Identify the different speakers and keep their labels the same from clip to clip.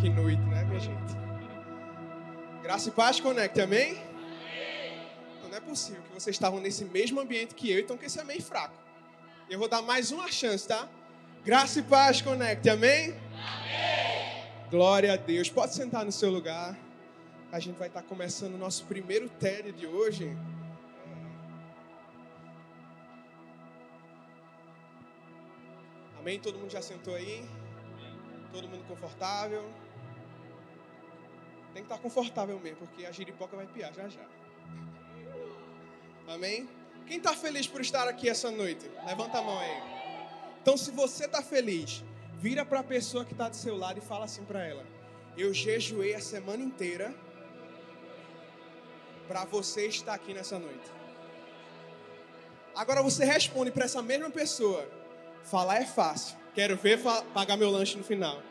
Speaker 1: Que noite, né, minha gente? Graça e paz conecte, amém? amém? Então não é possível que vocês estavam nesse mesmo ambiente que eu, então que esse é meio fraco. Eu vou dar mais uma chance, tá? Graça e paz conecte, amém? amém? Glória a Deus. Pode sentar no seu lugar. A gente vai estar começando o nosso primeiro TED de hoje. Amém? Todo mundo já sentou aí? Todo mundo confortável? Tem que estar confortável mesmo, porque a giripoca vai piar já já. Amém? Quem está feliz por estar aqui essa noite? Levanta a mão aí. Então, se você está feliz, vira para a pessoa que está do seu lado e fala assim para ela: Eu jejuei a semana inteira para você estar aqui nessa noite. Agora você responde para essa mesma pessoa: Falar é fácil. Quero ver pagar meu lanche no final.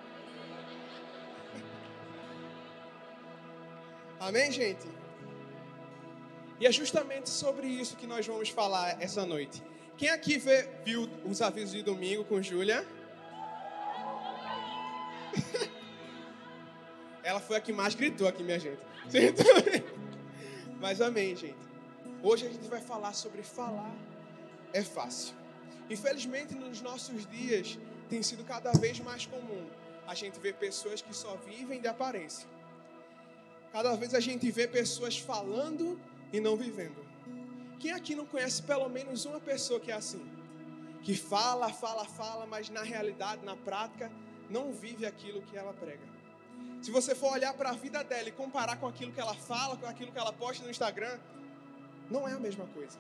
Speaker 1: Amém, gente? E é justamente sobre isso que nós vamos falar essa noite. Quem aqui vê, viu os avisos de domingo com Júlia? Ela foi a que mais gritou aqui, minha gente. Mas amém, gente. Hoje a gente vai falar sobre falar é fácil. Infelizmente, nos nossos dias, tem sido cada vez mais comum a gente ver pessoas que só vivem de aparência. Cada vez a gente vê pessoas falando e não vivendo. Quem aqui não conhece pelo menos uma pessoa que é assim? Que fala, fala, fala, mas na realidade, na prática, não vive aquilo que ela prega. Se você for olhar para a vida dela e comparar com aquilo que ela fala, com aquilo que ela posta no Instagram, não é a mesma coisa.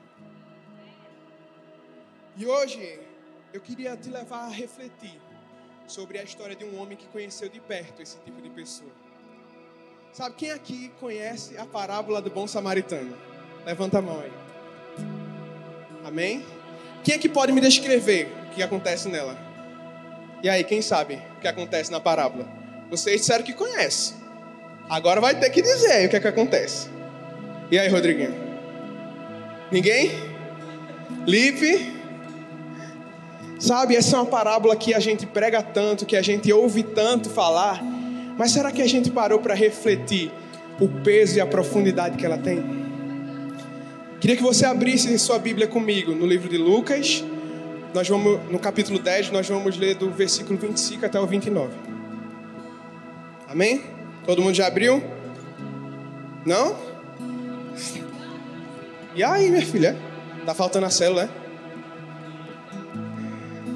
Speaker 1: E hoje eu queria te levar a refletir sobre a história de um homem que conheceu de perto esse tipo de pessoa. Sabe quem aqui conhece a parábola do bom samaritano? Levanta a mão aí. Amém? Quem aqui pode me descrever o que acontece nela? E aí, quem sabe o que acontece na parábola? Vocês disseram que conhece. Agora vai ter que dizer aí o que é que acontece. E aí, Rodriguinho? Ninguém? Lipe? Sabe, essa é uma parábola que a gente prega tanto, que a gente ouve tanto falar, mas será que a gente parou para refletir o peso e a profundidade que ela tem? Queria que você abrisse sua Bíblia comigo no livro de Lucas. Nós vamos no capítulo 10, nós vamos ler do versículo 25 até o 29. Amém? Todo mundo já abriu? Não? E aí, minha filha? Tá faltando a célula, né?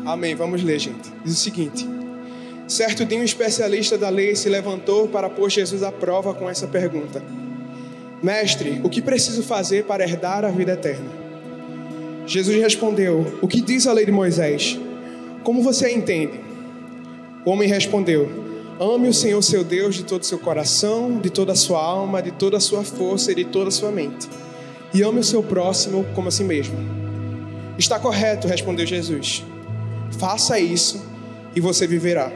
Speaker 1: Amém. Vamos ler, gente. Diz o seguinte: Certo dia, um especialista da lei se levantou para pôr Jesus à prova com essa pergunta: Mestre, o que preciso fazer para herdar a vida eterna? Jesus respondeu: O que diz a lei de Moisés? Como você entende? O homem respondeu: Ame o Senhor seu Deus de todo o seu coração, de toda a sua alma, de toda a sua força e de toda a sua mente. E ame o seu próximo como a si mesmo. Está correto, respondeu Jesus. Faça isso e você viverá.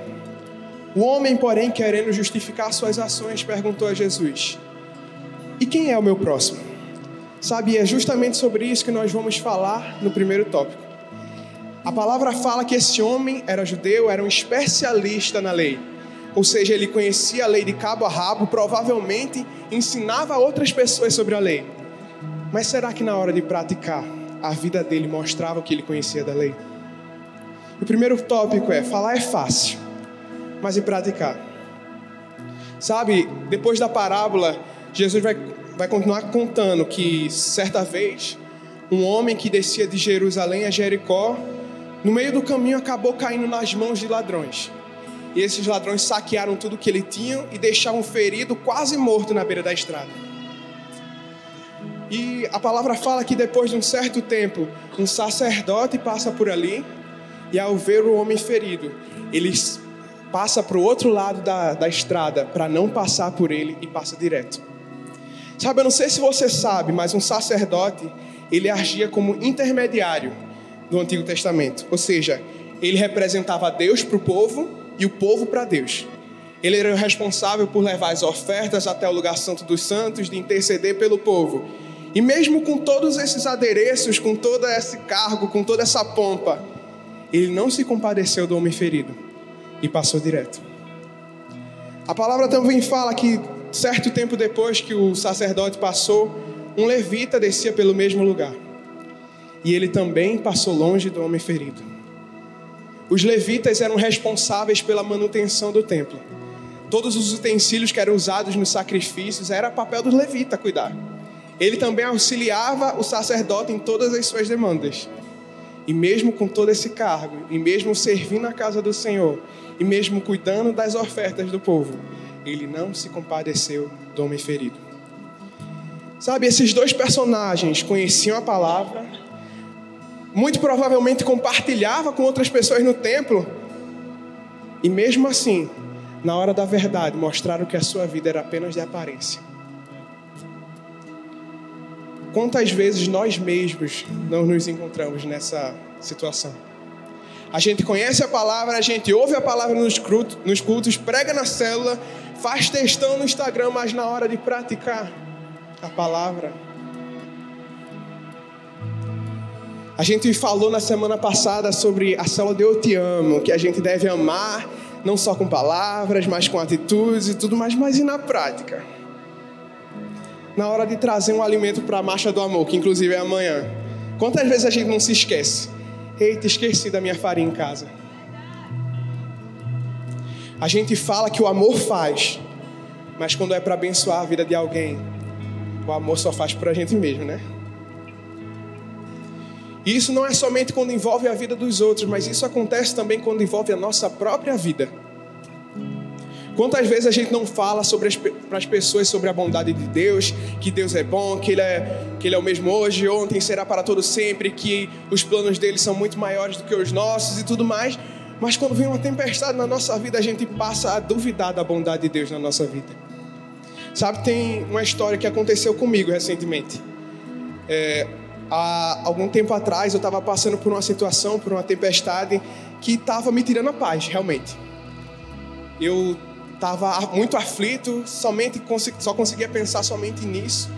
Speaker 1: O homem, porém, querendo justificar suas ações, perguntou a Jesus: E quem é o meu próximo? Sabe, é justamente sobre isso que nós vamos falar no primeiro tópico. A palavra fala que esse homem era judeu, era um especialista na lei. Ou seja, ele conhecia a lei de cabo a rabo, provavelmente ensinava outras pessoas sobre a lei. Mas será que na hora de praticar, a vida dele mostrava o que ele conhecia da lei? O primeiro tópico é: falar é fácil, mas e praticar? Sabe, depois da parábola, Jesus vai, vai continuar contando que certa vez, um homem que descia de Jerusalém a Jericó, no meio do caminho acabou caindo nas mãos de ladrões. E esses ladrões saquearam tudo que ele tinha e deixaram ferido, quase morto na beira da estrada. E a palavra fala que depois de um certo tempo, um sacerdote passa por ali e ao ver o homem ferido, ele passa para o outro lado da, da estrada para não passar por ele e passa direto. Sabe, eu não sei se você sabe, mas um sacerdote, ele agia como intermediário do Antigo Testamento. Ou seja, ele representava Deus para o povo e o povo para Deus. Ele era o responsável por levar as ofertas até o lugar santo dos santos, de interceder pelo povo. E mesmo com todos esses adereços, com todo esse cargo, com toda essa pompa, ele não se compadeceu do homem ferido e passou direto. A palavra também fala que, certo tempo depois que o sacerdote passou, um levita descia pelo mesmo lugar. E ele também passou longe do homem ferido. Os levitas eram responsáveis pela manutenção do templo. Todos os utensílios que eram usados nos sacrifícios era papel do levita cuidar. Ele também auxiliava o sacerdote em todas as suas demandas. E mesmo com todo esse cargo, e mesmo servindo a casa do Senhor, e mesmo cuidando das ofertas do povo, ele não se compadeceu do homem ferido. Sabe, esses dois personagens conheciam a palavra, muito provavelmente compartilhava com outras pessoas no templo, e mesmo assim, na hora da verdade, mostraram que a sua vida era apenas de aparência. Quantas vezes nós mesmos não nos encontramos nessa situação? A gente conhece a palavra, a gente ouve a palavra nos cultos, nos cultos prega na célula, faz textão no Instagram, mas na hora de praticar a palavra. A gente falou na semana passada sobre a célula de Eu Te Amo, que a gente deve amar, não só com palavras, mas com atitudes e tudo mais, mas e na prática? Na hora de trazer um alimento para a marcha do amor, que inclusive é amanhã. Quantas vezes a gente não se esquece? Eita, esqueci da minha farinha em casa. A gente fala que o amor faz, mas quando é para abençoar a vida de alguém, o amor só faz por a gente mesmo, né? E isso não é somente quando envolve a vida dos outros, mas isso acontece também quando envolve a nossa própria vida. Quantas vezes a gente não fala sobre para as pessoas sobre a bondade de Deus, que Deus é bom, que ele é, que ele é o mesmo hoje, ontem, será para todo sempre, que os planos dele são muito maiores do que os nossos e tudo mais. Mas quando vem uma tempestade na nossa vida, a gente passa a duvidar da bondade de Deus na nossa vida. Sabe, tem uma história que aconteceu comigo recentemente. É, há algum tempo atrás eu estava passando por uma situação, por uma tempestade que estava me tirando a paz, realmente. Eu estava muito aflito, somente só conseguia pensar somente nisso.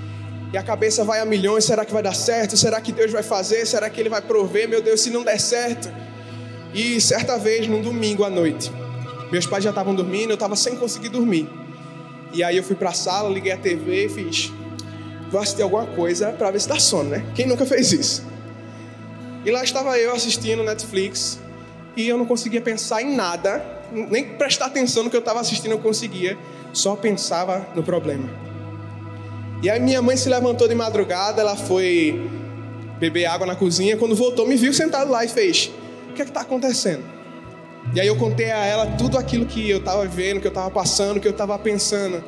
Speaker 1: E a cabeça vai a milhões, será que vai dar certo? Será que Deus vai fazer? Será que ele vai prover? Meu Deus, se não der certo. E certa vez, num domingo à noite, meus pais já estavam dormindo, eu estava sem conseguir dormir. E aí eu fui para a sala, liguei a TV e fiz, vou assistir alguma coisa para ver se dá sono, né? Quem nunca fez isso? E lá estava eu assistindo Netflix e eu não conseguia pensar em nada nem prestar atenção no que eu estava assistindo eu conseguia, só pensava no problema. E aí minha mãe se levantou de madrugada, ela foi beber água na cozinha, quando voltou me viu sentado lá e fez: "O que é que está acontecendo?" E aí eu contei a ela tudo aquilo que eu estava vendo, que eu estava passando, que eu estava pensando.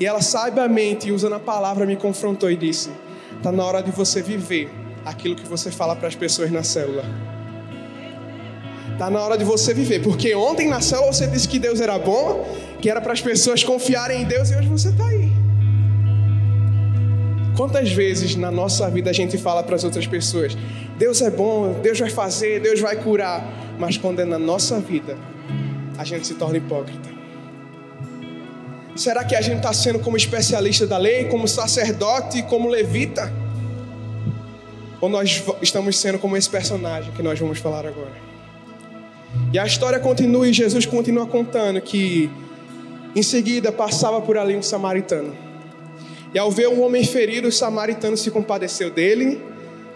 Speaker 1: E ela sabiamente, usando a palavra, me confrontou e disse: "Tá na hora de você viver aquilo que você fala para as pessoas na célula." Está na hora de você viver. Porque ontem na célula você disse que Deus era bom, que era para as pessoas confiarem em Deus e hoje você está aí. Quantas vezes na nossa vida a gente fala para as outras pessoas: Deus é bom, Deus vai fazer, Deus vai curar. Mas quando é na nossa vida, a gente se torna hipócrita. Será que a gente está sendo como especialista da lei, como sacerdote, como levita? Ou nós estamos sendo como esse personagem que nós vamos falar agora? E a história continua e Jesus continua contando que em seguida passava por ali um samaritano. E ao ver um homem ferido, o samaritano se compadeceu dele,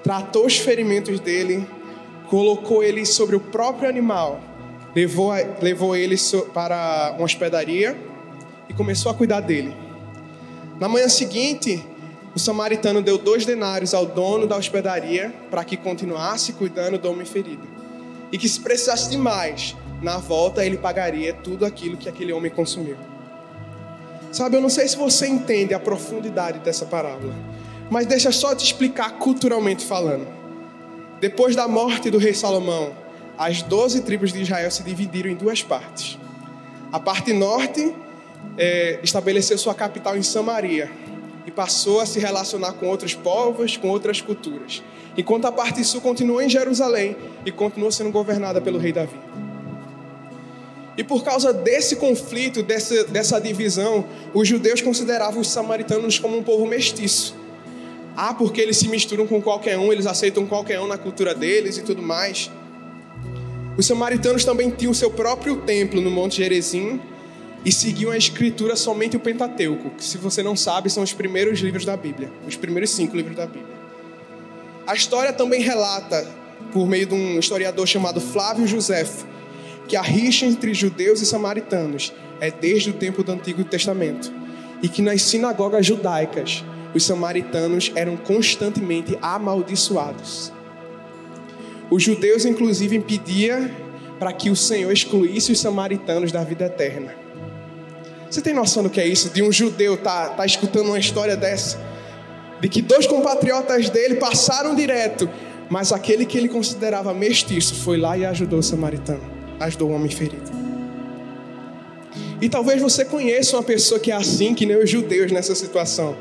Speaker 1: tratou os ferimentos dele, colocou ele sobre o próprio animal, levou, levou ele para uma hospedaria e começou a cuidar dele. Na manhã seguinte, o samaritano deu dois denários ao dono da hospedaria para que continuasse cuidando do homem ferido e que se precisasse de mais, na volta ele pagaria tudo aquilo que aquele homem consumiu. Sabe, eu não sei se você entende a profundidade dessa parábola, mas deixa só te explicar culturalmente falando. Depois da morte do rei Salomão, as doze tribos de Israel se dividiram em duas partes. A parte norte é, estabeleceu sua capital em Samaria e passou a se relacionar com outros povos, com outras culturas enquanto a parte sul continuou em Jerusalém e continuou sendo governada pelo rei Davi. E por causa desse conflito, dessa, dessa divisão, os judeus consideravam os samaritanos como um povo mestiço. Ah, porque eles se misturam com qualquer um, eles aceitam qualquer um na cultura deles e tudo mais. Os samaritanos também tinham seu próprio templo no Monte Gerezim, e seguiam a escritura somente o Pentateuco, que se você não sabe, são os primeiros livros da Bíblia, os primeiros cinco livros da Bíblia. A história também relata, por meio de um historiador chamado Flávio Josefo, que a rixa entre judeus e samaritanos é desde o tempo do Antigo Testamento e que nas sinagogas judaicas os samaritanos eram constantemente amaldiçoados. Os judeus, inclusive, impediam para que o Senhor excluísse os samaritanos da vida eterna. Você tem noção do que é isso? De um judeu tá, tá escutando uma história dessa? De que dois compatriotas dele passaram direto, mas aquele que ele considerava mestiço foi lá e ajudou o samaritano, ajudou o homem ferido. E talvez você conheça uma pessoa que é assim, que nem os judeus nessa situação.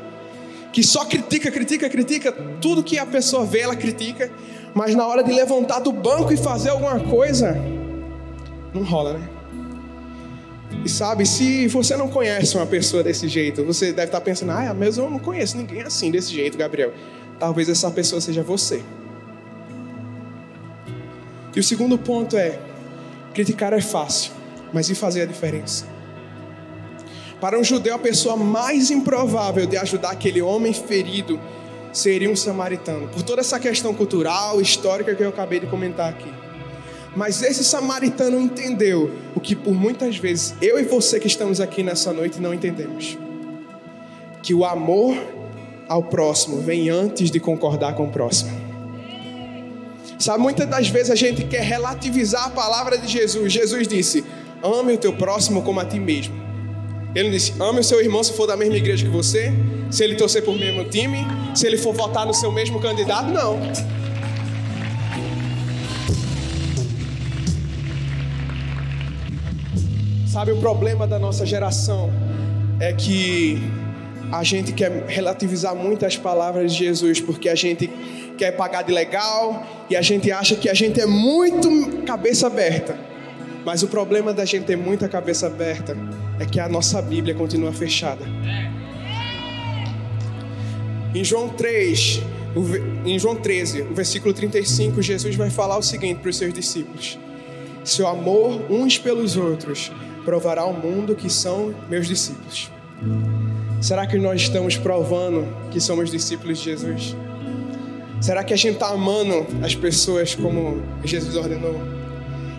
Speaker 1: Que só critica, critica, critica, tudo que a pessoa vê, ela critica, mas na hora de levantar do banco e fazer alguma coisa, não rola, né? E sabe, se você não conhece uma pessoa desse jeito, você deve estar pensando, ah, mas eu não conheço ninguém assim, desse jeito, Gabriel. Talvez essa pessoa seja você. E o segundo ponto é: criticar é fácil, mas e fazer a diferença? Para um judeu, a pessoa mais improvável de ajudar aquele homem ferido seria um samaritano, por toda essa questão cultural, histórica que eu acabei de comentar aqui. Mas esse samaritano entendeu o que por muitas vezes eu e você que estamos aqui nessa noite não entendemos. Que o amor ao próximo vem antes de concordar com o próximo. Sabe, muitas das vezes a gente quer relativizar a palavra de Jesus. Jesus disse: ame o teu próximo como a ti mesmo. Ele disse: ame o seu irmão se for da mesma igreja que você, se ele torcer por mesmo time, se ele for votar no seu mesmo candidato. Não. Sabe, o problema da nossa geração é que a gente quer relativizar muito as palavras de Jesus, porque a gente quer pagar de legal e a gente acha que a gente é muito cabeça aberta. Mas o problema da gente ter muita cabeça aberta é que a nossa Bíblia continua fechada. Em João 3, em João 13, o versículo 35, Jesus vai falar o seguinte para os seus discípulos: Seu amor uns pelos outros provará ao mundo que são meus discípulos. Será que nós estamos provando que somos discípulos de Jesus? Será que a gente está amando as pessoas como Jesus ordenou?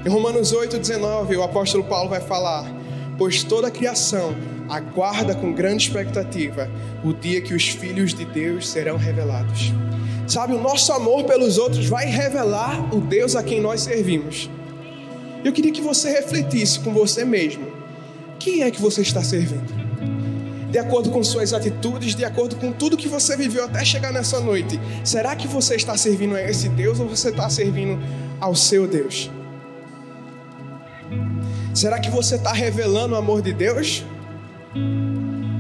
Speaker 1: Em Romanos 8, 19, o apóstolo Paulo vai falar: Pois toda a criação aguarda com grande expectativa o dia que os filhos de Deus serão revelados. Sabe, o nosso amor pelos outros vai revelar o Deus a quem nós servimos. Eu queria que você refletisse com você mesmo. Quem é que você está servindo? De acordo com suas atitudes, de acordo com tudo que você viveu até chegar nessa noite, será que você está servindo a esse Deus ou você está servindo ao seu Deus? Será que você está revelando o amor de Deus?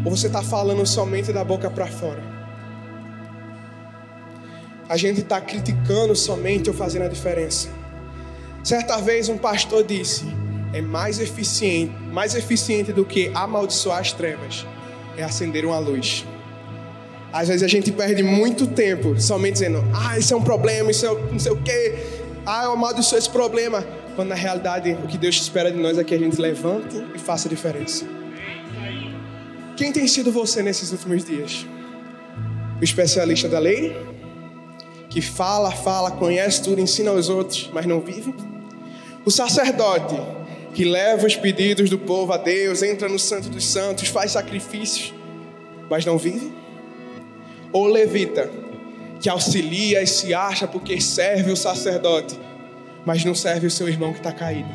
Speaker 1: Ou você está falando somente da boca para fora? A gente está criticando somente ou fazendo a diferença? Certa vez um pastor disse: é mais eficiente, mais eficiente do que amaldiçoar as trevas, é acender uma luz. Às vezes a gente perde muito tempo somente dizendo: ah, isso é um problema, isso é não sei o quê, ah, eu amaldiçoo esse problema. Quando na realidade o que Deus espera de nós é que a gente levante e faça a diferença. Quem tem sido você nesses últimos dias? O especialista da lei? Que fala, fala, conhece tudo, ensina aos outros, mas não vive? O sacerdote que leva os pedidos do povo a Deus, entra no Santo dos Santos, faz sacrifícios, mas não vive? Ou o levita que auxilia e se acha porque serve o sacerdote, mas não serve o seu irmão que está caído?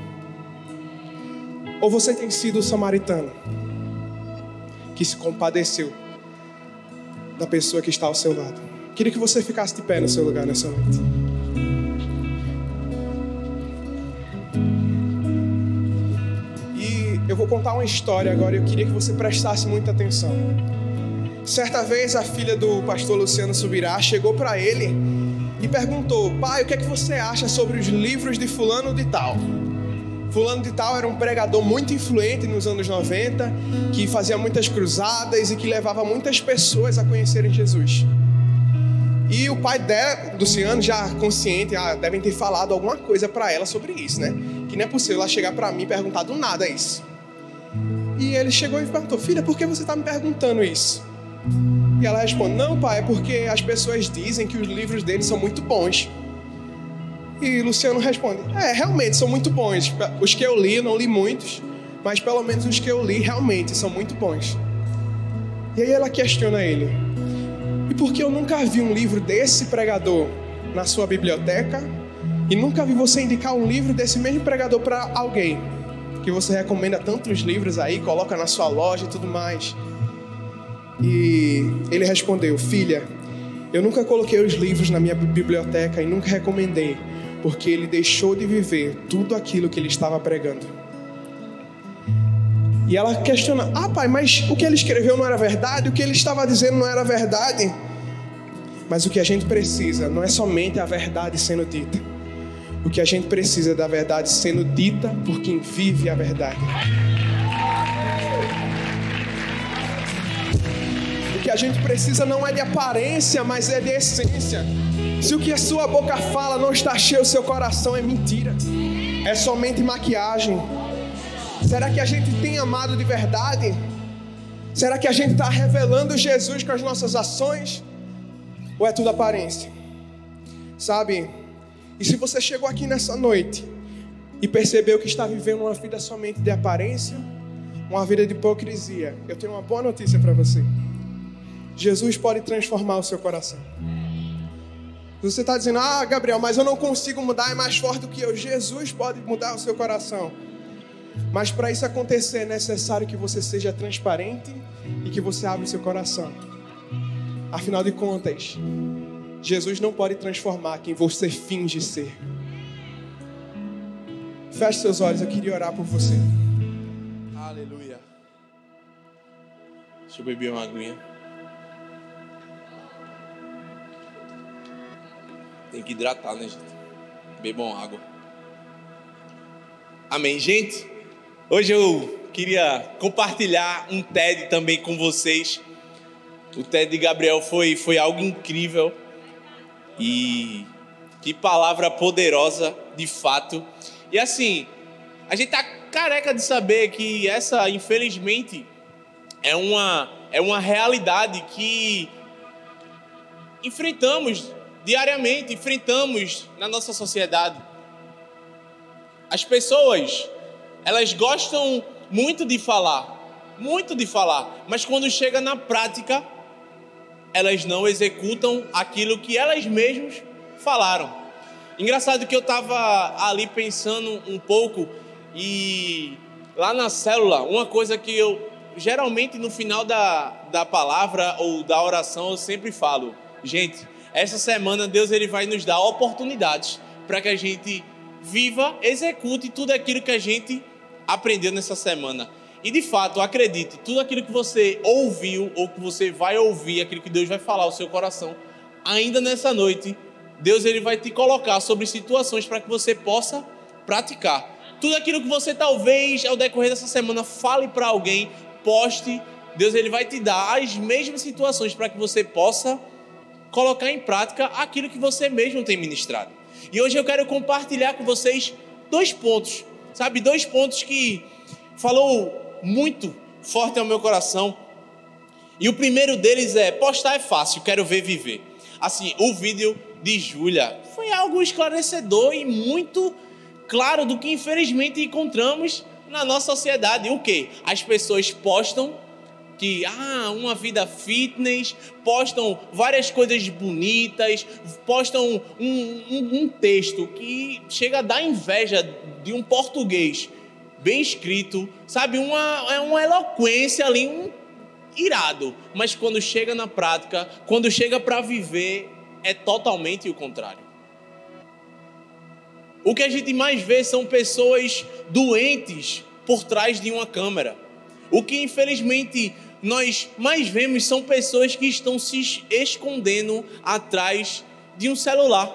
Speaker 1: Ou você tem sido o samaritano que se compadeceu da pessoa que está ao seu lado? Queria que você ficasse de pé no seu lugar nessa noite. Vou contar uma história agora e eu queria que você prestasse muita atenção. Certa vez a filha do pastor Luciano Subirá chegou para ele e perguntou: Pai, o que é que você acha sobre os livros de Fulano de Tal? Fulano de Tal era um pregador muito influente nos anos 90, que fazia muitas cruzadas e que levava muitas pessoas a conhecerem Jesus. E o pai dela, Luciano, já consciente, ah, devem ter falado alguma coisa para ela sobre isso, né? Que não é possível ela chegar para mim e perguntar do nada isso. E ele chegou e perguntou: Filha, por que você está me perguntando isso? E ela responde: Não, pai, é porque as pessoas dizem que os livros dele são muito bons. E Luciano responde: É, realmente são muito bons. Os que eu li, não li muitos, mas pelo menos os que eu li realmente são muito bons. E aí ela questiona ele: E por que eu nunca vi um livro desse pregador na sua biblioteca e nunca vi você indicar um livro desse mesmo pregador para alguém? Que você recomenda tantos livros aí, coloca na sua loja e tudo mais. E ele respondeu: Filha, eu nunca coloquei os livros na minha biblioteca e nunca recomendei, porque ele deixou de viver tudo aquilo que ele estava pregando. E ela questiona: Ah, pai, mas o que ele escreveu não era verdade? O que ele estava dizendo não era verdade? Mas o que a gente precisa não é somente a verdade sendo dita. O que a gente precisa é da verdade sendo dita por quem vive a verdade. O que a gente precisa não é de aparência, mas é de essência. Se o que a sua boca fala não está cheio, o seu coração é mentira. É somente maquiagem. Será que a gente tem amado de verdade? Será que a gente está revelando Jesus com as nossas ações? Ou é tudo aparência? Sabe? E se você chegou aqui nessa noite e percebeu que está vivendo uma vida somente de aparência, uma vida de hipocrisia, eu tenho uma boa notícia para você. Jesus pode transformar o seu coração. Você está dizendo, ah, Gabriel, mas eu não consigo mudar, é mais forte do que eu. Jesus pode mudar o seu coração. Mas para isso acontecer é necessário que você seja transparente e que você abra o seu coração. Afinal de contas, Jesus não pode transformar quem você finge ser. Feche seus olhos, eu queria orar por você.
Speaker 2: Aleluia. Deixa eu beber uma aguinha. Tem que hidratar, né, gente? Bebam água. Amém, gente? Hoje eu queria compartilhar um TED também com vocês. O TED de Gabriel foi, foi algo incrível. E que palavra poderosa, de fato. E assim, a gente tá careca de saber que essa, infelizmente, é uma, é uma realidade que enfrentamos diariamente, enfrentamos na nossa sociedade. As pessoas elas gostam muito de falar, muito de falar, mas quando chega na prática, elas não executam aquilo que elas mesmas falaram. Engraçado que eu estava ali pensando um pouco e lá na célula, uma coisa que eu geralmente no final da, da palavra ou da oração eu sempre falo, gente, essa semana Deus ele vai nos dar oportunidades para que a gente viva, execute tudo aquilo que a gente aprendeu nessa semana. E de fato, acredite, tudo aquilo que você ouviu ou que você vai ouvir, aquilo que Deus vai falar ao seu coração, ainda nessa noite, Deus ele vai te colocar sobre situações para que você possa praticar. Tudo aquilo que você talvez ao decorrer dessa semana fale para alguém, poste, Deus ele vai te dar as mesmas situações para que você possa colocar em prática aquilo que você mesmo tem ministrado. E hoje eu quero compartilhar com vocês dois pontos Sabe, dois pontos que falou muito forte ao meu coração. E o primeiro deles é: postar é fácil, quero ver viver. Assim, o vídeo de Júlia foi algo esclarecedor e muito claro do que infelizmente encontramos na nossa sociedade. O que? As pessoas postam que ah, uma vida fitness, postam várias coisas bonitas, postam um, um, um, texto que chega a dar inveja de um português bem escrito, sabe? Uma, é uma eloquência ali, um irado. Mas quando chega na prática, quando chega para viver, é totalmente o contrário. O que a gente mais vê são pessoas doentes por trás de uma câmera. O que infelizmente nós mais vemos são pessoas que estão se escondendo atrás de um celular.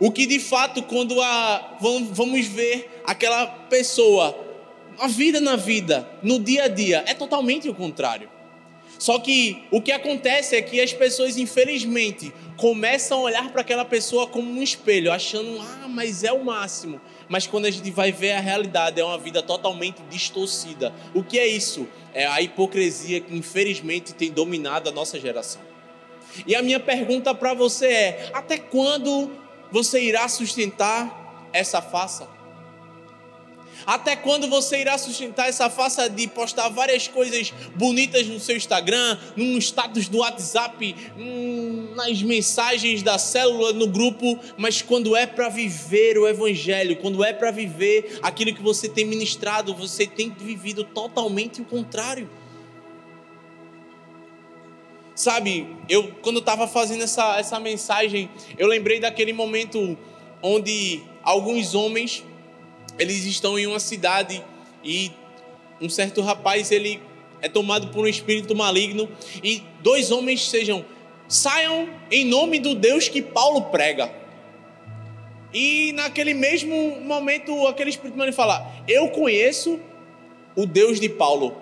Speaker 2: O que de fato, quando a, vamos ver aquela pessoa, a vida na vida, no dia a dia, é totalmente o contrário. Só que o que acontece é que as pessoas, infelizmente, começam a olhar para aquela pessoa como um espelho, achando, ah, mas é o máximo. mas quando a gente vai ver a realidade, é uma vida totalmente distorcida. O que é isso? É a hipocrisia que infelizmente tem dominado a nossa geração. E a minha pergunta para você é: até quando você irá sustentar essa faça? Até quando você irá sustentar essa faça de postar várias coisas bonitas no seu Instagram, num status do WhatsApp, hum, nas mensagens da célula, no grupo, mas quando é para viver o Evangelho, quando é para viver aquilo que você tem ministrado, você tem vivido totalmente o contrário. Sabe, eu quando estava fazendo essa, essa mensagem, eu lembrei daquele momento onde alguns homens eles estão em uma cidade e um certo rapaz ele é tomado por um espírito maligno e dois homens sejam saiam em nome do Deus que Paulo prega. E naquele mesmo momento aquele espírito maligno fala: "Eu conheço o Deus de Paulo,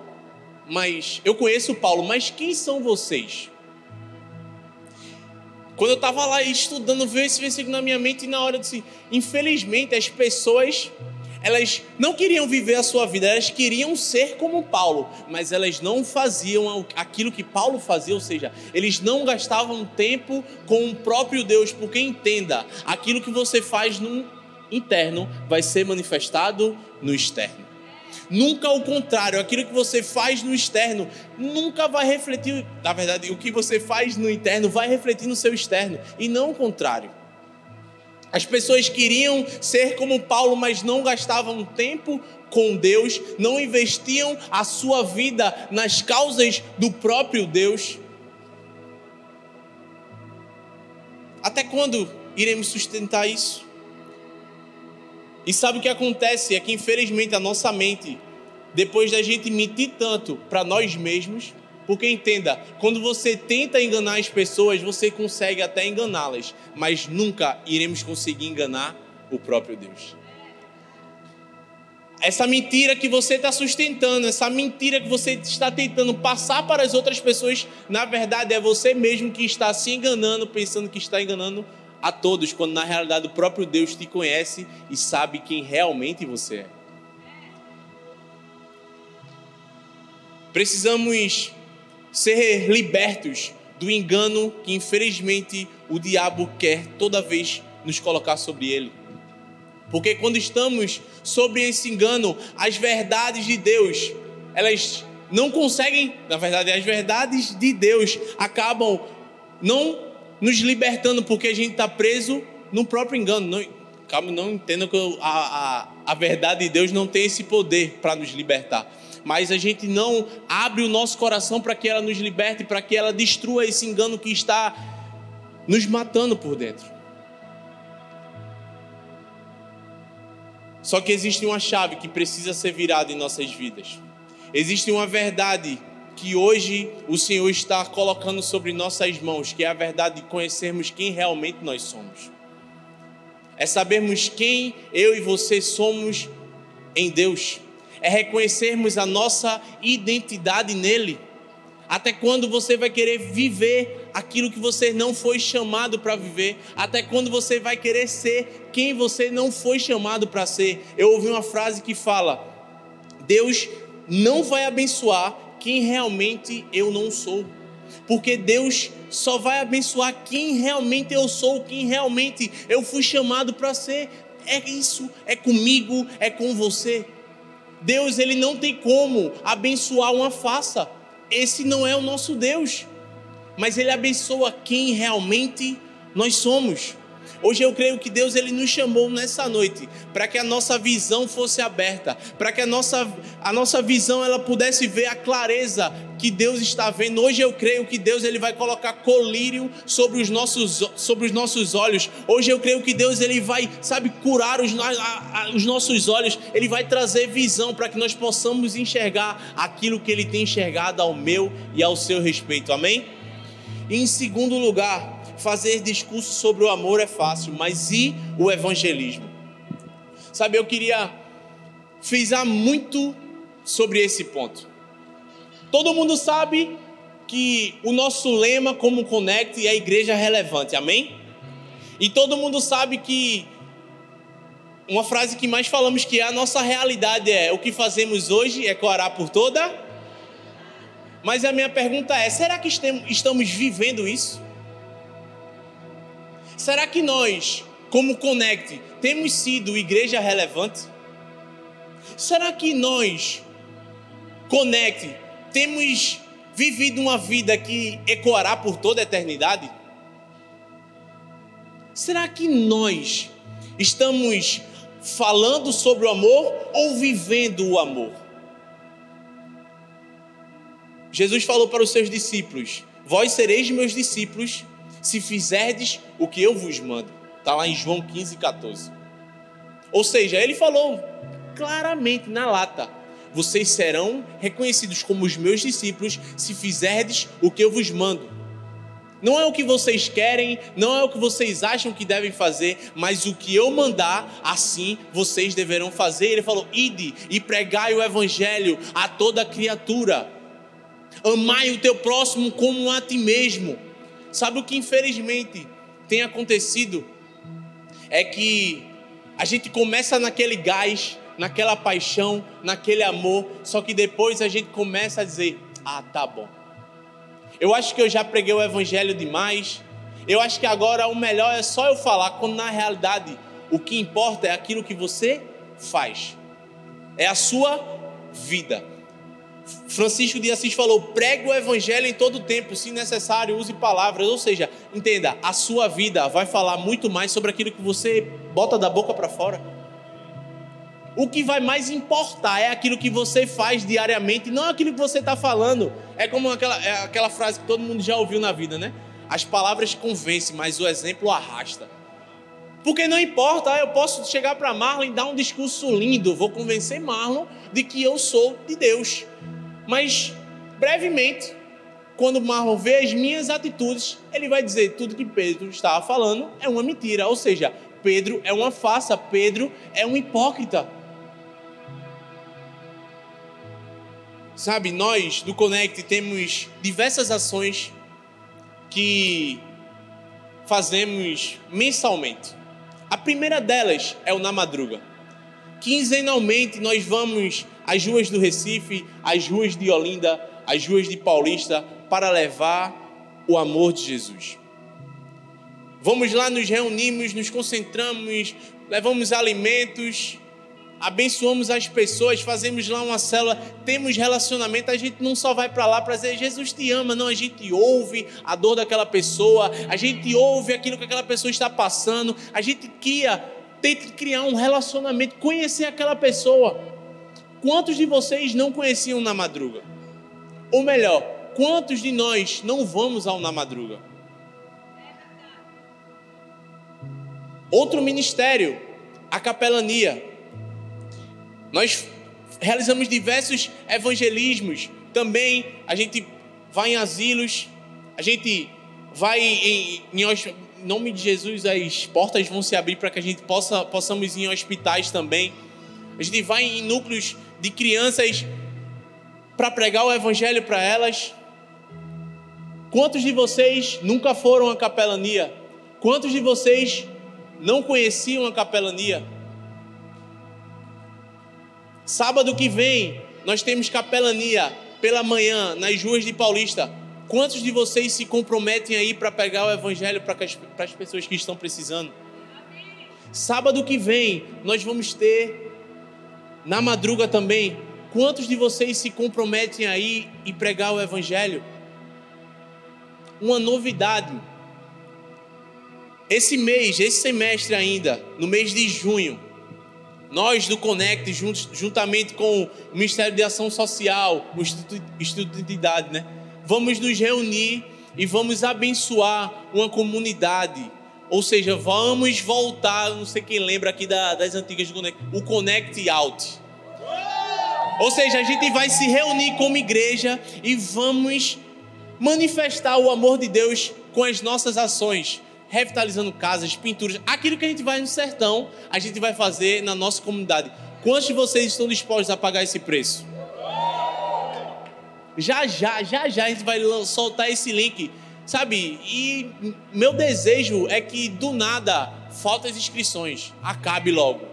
Speaker 2: mas eu conheço Paulo, mas quem são vocês?" Quando eu estava lá estudando, veio esse versículo na minha mente e na hora de disse: infelizmente as pessoas elas não queriam viver a sua vida, elas queriam ser como Paulo, mas elas não faziam aquilo que Paulo fazia, ou seja, eles não gastavam tempo com o próprio Deus, porque entenda, aquilo que você faz no interno vai ser manifestado no externo. Nunca o contrário, aquilo que você faz no externo nunca vai refletir, na verdade, o que você faz no interno vai refletir no seu externo, e não o contrário. As pessoas queriam ser como Paulo, mas não gastavam tempo com Deus, não investiam a sua vida nas causas do próprio Deus. Até quando iremos sustentar isso? E sabe o que acontece? É que infelizmente a nossa mente, depois da gente mentir tanto para nós mesmos, porque entenda, quando você tenta enganar as pessoas, você consegue até enganá-las, mas nunca iremos conseguir enganar o próprio Deus. Essa mentira que você está sustentando, essa mentira que você está tentando passar para as outras pessoas, na verdade é você mesmo que está se enganando, pensando que está enganando a todos, quando na realidade o próprio Deus te conhece e sabe quem realmente você é. Precisamos ser libertos do engano que infelizmente o diabo quer toda vez nos colocar sobre ele. Porque quando estamos sobre esse engano, as verdades de Deus, elas não conseguem, na verdade, as verdades de Deus acabam não nos libertando porque a gente está preso no próprio engano. Não, calma, não entenda que a, a, a verdade de Deus não tem esse poder para nos libertar mas a gente não abre o nosso coração para que ela nos liberte, para que ela destrua esse engano que está nos matando por dentro. Só que existe uma chave que precisa ser virada em nossas vidas. Existe uma verdade que hoje o Senhor está colocando sobre nossas mãos, que é a verdade de conhecermos quem realmente nós somos. É sabermos quem eu e você somos em Deus é reconhecermos a nossa identidade nele. Até quando você vai querer viver aquilo que você não foi chamado para viver? Até quando você vai querer ser quem você não foi chamado para ser? Eu ouvi uma frase que fala: Deus não vai abençoar quem realmente eu não sou. Porque Deus só vai abençoar quem realmente eu sou, quem realmente eu fui chamado para ser. É isso, é comigo, é com você. Deus ele não tem como abençoar uma faça. Esse não é o nosso Deus. Mas ele abençoa quem realmente nós somos. Hoje eu creio que Deus ele nos chamou nessa noite para que a nossa visão fosse aberta, para que a nossa, a nossa visão ela pudesse ver a clareza que Deus está vendo. Hoje eu creio que Deus ele vai colocar colírio sobre os nossos, sobre os nossos olhos. Hoje eu creio que Deus ele vai, sabe, curar os, a, a, os nossos olhos. Ele vai trazer visão para que nós possamos enxergar aquilo que ele tem enxergado ao meu e ao seu respeito. Amém? E em segundo lugar, fazer discurso sobre o amor é fácil, mas e o evangelismo? Sabe, eu queria frisar muito sobre esse ponto. Todo mundo sabe que o nosso lema como Connect é a igreja relevante, amém? E todo mundo sabe que uma frase que mais falamos que a nossa realidade é o que fazemos hoje ecoará por toda. Mas a minha pergunta é: será que estamos vivendo isso? Será que nós, como Connect, temos sido igreja relevante? Será que nós, Connect, temos vivido uma vida que ecoará por toda a eternidade? Será que nós estamos falando sobre o amor ou vivendo o amor? Jesus falou para os seus discípulos: Vós sereis meus discípulos se fizerdes o que eu vos mando. Está lá em João 15, 14. Ou seja, ele falou claramente na lata: Vocês serão reconhecidos como os meus discípulos se fizerdes o que eu vos mando. Não é o que vocês querem, não é o que vocês acham que devem fazer, mas o que eu mandar, assim vocês deverão fazer. Ele falou: ide e pregai o evangelho a toda criatura. Amai o teu próximo como a ti mesmo. Sabe o que infelizmente tem acontecido? É que a gente começa naquele gás, naquela paixão, naquele amor, só que depois a gente começa a dizer: ah, tá bom eu acho que eu já preguei o evangelho demais. Eu acho que agora o melhor é só eu falar, quando na realidade o que importa é aquilo que você faz. É a sua vida. Francisco de Assis falou: pregue o evangelho em todo tempo, se necessário, use palavras. Ou seja, entenda, a sua vida vai falar muito mais sobre aquilo que você bota da boca para fora. O que vai mais importar é aquilo que você faz diariamente, não aquilo que você está falando. É como aquela, é aquela frase que todo mundo já ouviu na vida, né? As palavras convencem, mas o exemplo arrasta. Porque não importa, eu posso chegar para Marlon e dar um discurso lindo, vou convencer Marlon de que eu sou de Deus. Mas, brevemente, quando Marlon vê as minhas atitudes, ele vai dizer tudo que Pedro estava falando é uma mentira. Ou seja, Pedro é uma farsa, Pedro é um hipócrita. Sabe, nós do Connect temos diversas ações que fazemos mensalmente. A primeira delas é o Na Madruga. Quinzenalmente nós vamos às ruas do Recife, às ruas de Olinda, às ruas de Paulista para levar o amor de Jesus. Vamos lá, nos reunimos, nos concentramos, levamos alimentos, abençoamos as pessoas, fazemos lá uma célula, temos relacionamento, a gente não só vai para lá para dizer Jesus te ama, não, a gente ouve a dor daquela pessoa, a gente ouve aquilo que aquela pessoa está passando, a gente cria, tenta criar um relacionamento, conhecer aquela pessoa. Quantos de vocês não conheciam na madruga? Ou melhor, quantos de nós não vamos ao na madruga? Outro ministério, a capelania. Nós realizamos diversos evangelismos. Também a gente vai em asilos, a gente vai em, em, em nome de Jesus, as portas vão se abrir para que a gente possa possamos ir em hospitais também. A gente vai em núcleos de crianças para pregar o evangelho para elas. Quantos de vocês nunca foram à capelania? Quantos de vocês não conheciam a capelania? Sábado que vem, nós temos capelania pela manhã nas ruas de Paulista. Quantos de vocês se comprometem aí para pegar o evangelho para as pessoas que estão precisando? Sábado que vem, nós vamos ter na madruga também. Quantos de vocês se comprometem aí e pregar o evangelho? Uma novidade. Esse mês, esse semestre ainda, no mês de junho, nós do Conect, juntamente com o Ministério de Ação Social, o Instituto, de Idade, né? Vamos nos reunir e vamos abençoar uma comunidade. Ou seja, vamos voltar, não sei quem lembra aqui das antigas do Conect, o Connect Out. Ou seja, a gente vai se reunir como igreja e vamos manifestar o amor de Deus com as nossas ações revitalizando casas, pinturas, aquilo que a gente vai no sertão, a gente vai fazer na nossa comunidade. Quantos de vocês estão dispostos a pagar esse preço? Já, já, já, já a gente vai soltar esse link, sabe? E meu desejo é que do nada falta as inscrições, acabe logo.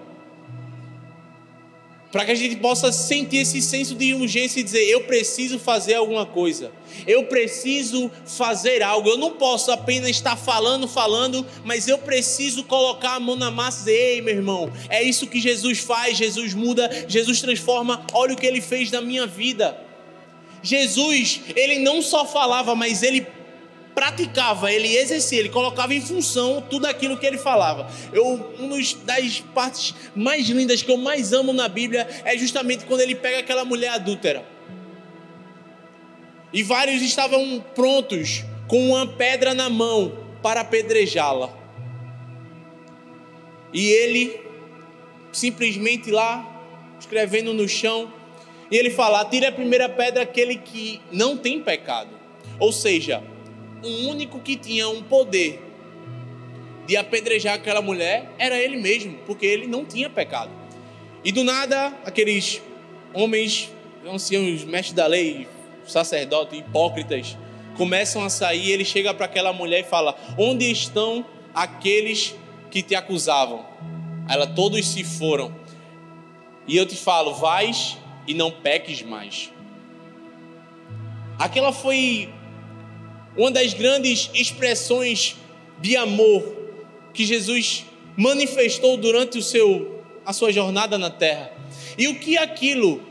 Speaker 2: para que a gente possa sentir esse senso de urgência e dizer: eu preciso fazer alguma coisa, eu preciso fazer algo. Eu não posso apenas estar falando, falando, mas eu preciso colocar a mão na massa e dizer: ei, meu irmão, é isso que Jesus faz, Jesus muda, Jesus transforma. Olha o que ele fez na minha vida. Jesus, ele não só falava, mas ele praticava, ele exercia, ele colocava em função tudo aquilo que ele falava. Eu, uma das partes mais lindas que eu mais amo na Bíblia é justamente quando ele pega aquela mulher adúltera. E vários estavam prontos com uma pedra na mão para apedrejá-la. E ele simplesmente lá escrevendo no chão, e ele fala: "Tire a primeira pedra aquele que não tem pecado". Ou seja, o único que tinha um poder de apedrejar aquela mulher era ele mesmo, porque ele não tinha pecado. E do nada, aqueles homens, anciãos, mestres da lei, sacerdotes, hipócritas, começam a sair. Ele chega para aquela mulher e fala: Onde estão aqueles que te acusavam? Ela, todos se foram. E eu te falo: Vais e não peques mais. Aquela foi uma das grandes expressões de amor que Jesus manifestou durante o seu, a sua jornada na terra. E o que aquilo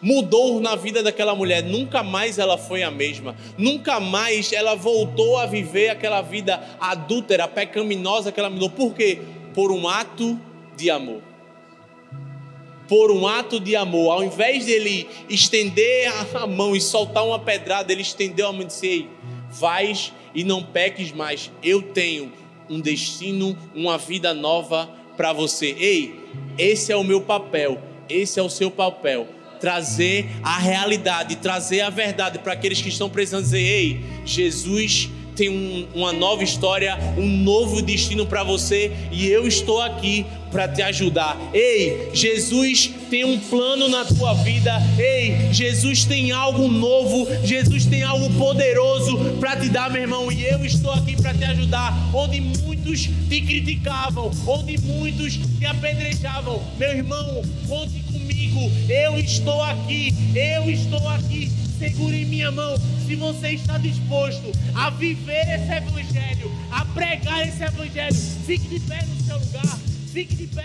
Speaker 2: mudou na vida daquela mulher? Nunca mais ela foi a mesma. Nunca mais ela voltou a viver aquela vida adúltera, pecaminosa que ela mudou. Por quê? Por um ato de amor. Por um ato de amor, ao invés dele estender a mão e soltar uma pedrada, ele estendeu a mão e disse: Vais e não peques mais. Eu tenho um destino, uma vida nova para você. Ei, esse é o meu papel, esse é o seu papel. Trazer a realidade, trazer a verdade para aqueles que estão precisando dizer: Ei, Jesus tem um, uma nova história, um novo destino para você e eu estou aqui para te ajudar. Ei, Jesus tem um plano na tua vida. Ei, Jesus tem algo novo, Jesus tem algo poderoso para te dar, meu irmão, e eu estou aqui para te ajudar. Onde muitos te criticavam, onde muitos te apedrejavam, meu irmão, conte comigo. Eu estou aqui, eu estou aqui segure minha mão. Se você está disposto a viver esse evangelho, a pregar esse evangelho, fique de pé no seu lugar. Fique de pé